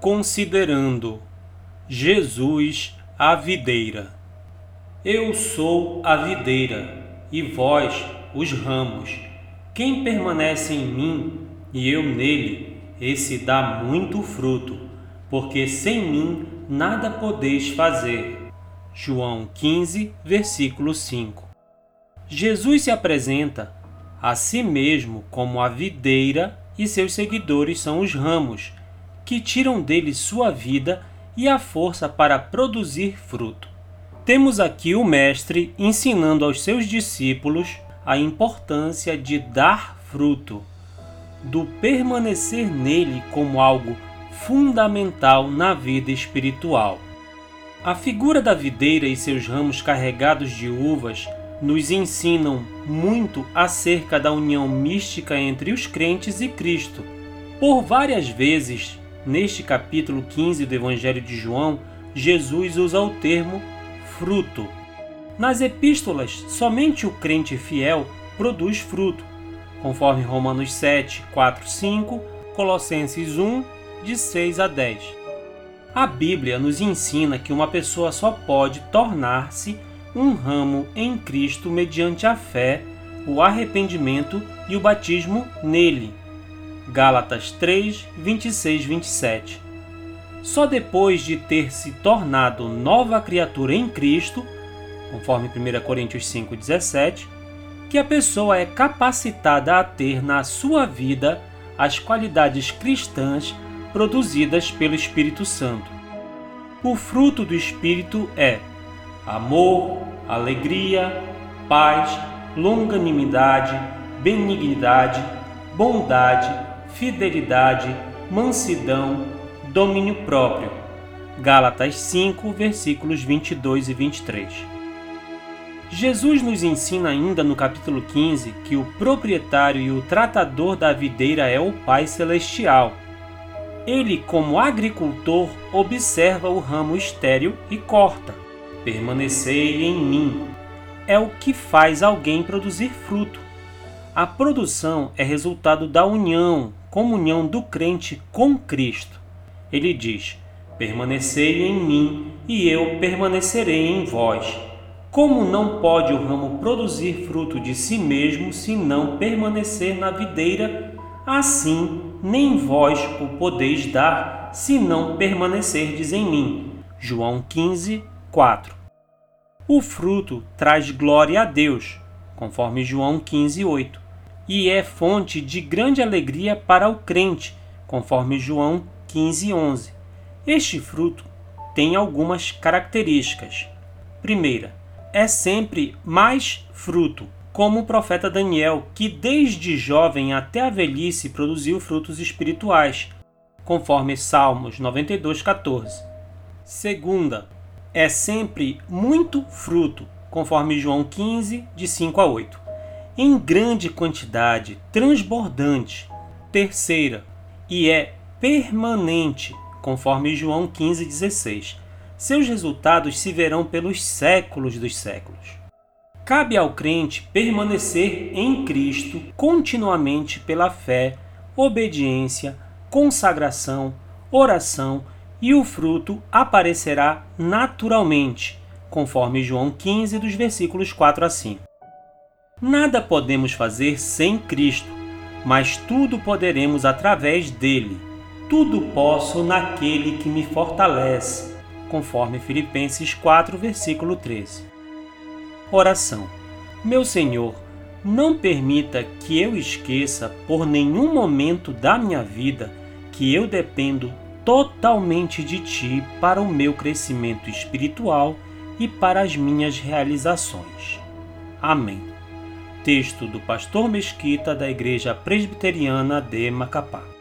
Considerando Jesus a videira. Eu sou a videira, e vós os ramos. Quem permanece em mim e eu nele, esse dá muito fruto, porque sem mim nada podeis fazer. João 15, versículo 5. Jesus se apresenta a si mesmo como a videira e seus seguidores são os ramos, que tiram dele sua vida e a força para produzir fruto. Temos aqui o Mestre ensinando aos seus discípulos a importância de dar fruto, do permanecer nele como algo fundamental na vida espiritual. A figura da videira e seus ramos carregados de uvas nos ensinam muito acerca da união mística entre os crentes e Cristo. Por várias vezes, neste capítulo 15 do Evangelho de João, Jesus usa o termo fruto. Nas epístolas, somente o crente fiel produz fruto, conforme Romanos 7, 4, 5, Colossenses 1, de 6 a 10. A Bíblia nos ensina que uma pessoa só pode tornar-se um ramo em Cristo mediante a fé, o arrependimento e o batismo nele. Gálatas 3, 26, 27. Só depois de ter se tornado nova criatura em Cristo, conforme 1 Coríntios 5, 17, que a pessoa é capacitada a ter na sua vida as qualidades cristãs produzidas pelo Espírito Santo. O fruto do Espírito é amor, alegria, paz, longanimidade, benignidade, bondade, fidelidade, mansidão, domínio próprio. Gálatas 5, versículos 22 e 23. Jesus nos ensina ainda no capítulo 15 que o proprietário e o tratador da videira é o Pai Celestial. Ele, como agricultor, observa o ramo estéril e corta. Permanecei em mim. É o que faz alguém produzir fruto. A produção é resultado da união, comunhão do crente com Cristo. Ele diz: Permanecei em mim e eu permanecerei em vós. Como não pode o ramo produzir fruto de si mesmo se não permanecer na videira, assim nem vós o podeis dar se não permanecerdes em mim. João 15, 4. O fruto traz glória a Deus, conforme João 15, 8, e é fonte de grande alegria para o crente, conforme João 15, 11. Este fruto tem algumas características. Primeira, é sempre mais fruto, como o profeta Daniel, que desde jovem até a velhice produziu frutos espirituais, conforme Salmos 92:14. Segunda, é sempre muito fruto, conforme João 15 de 5 a 8. Em grande quantidade, transbordante. Terceira, e é permanente, conforme João 15:16 seus resultados se verão pelos séculos dos séculos. Cabe ao crente permanecer em Cristo continuamente pela fé, obediência, consagração, oração e o fruto aparecerá naturalmente, conforme João 15, dos versículos 4 a 5. Nada podemos fazer sem Cristo, mas tudo poderemos através dele. Tudo posso naquele que me fortalece conforme Filipenses 4, versículo 13. Oração. Meu Senhor, não permita que eu esqueça por nenhum momento da minha vida que eu dependo totalmente de Ti para o meu crescimento espiritual e para as minhas realizações. Amém. Texto do Pastor Mesquita da Igreja Presbiteriana de Macapá.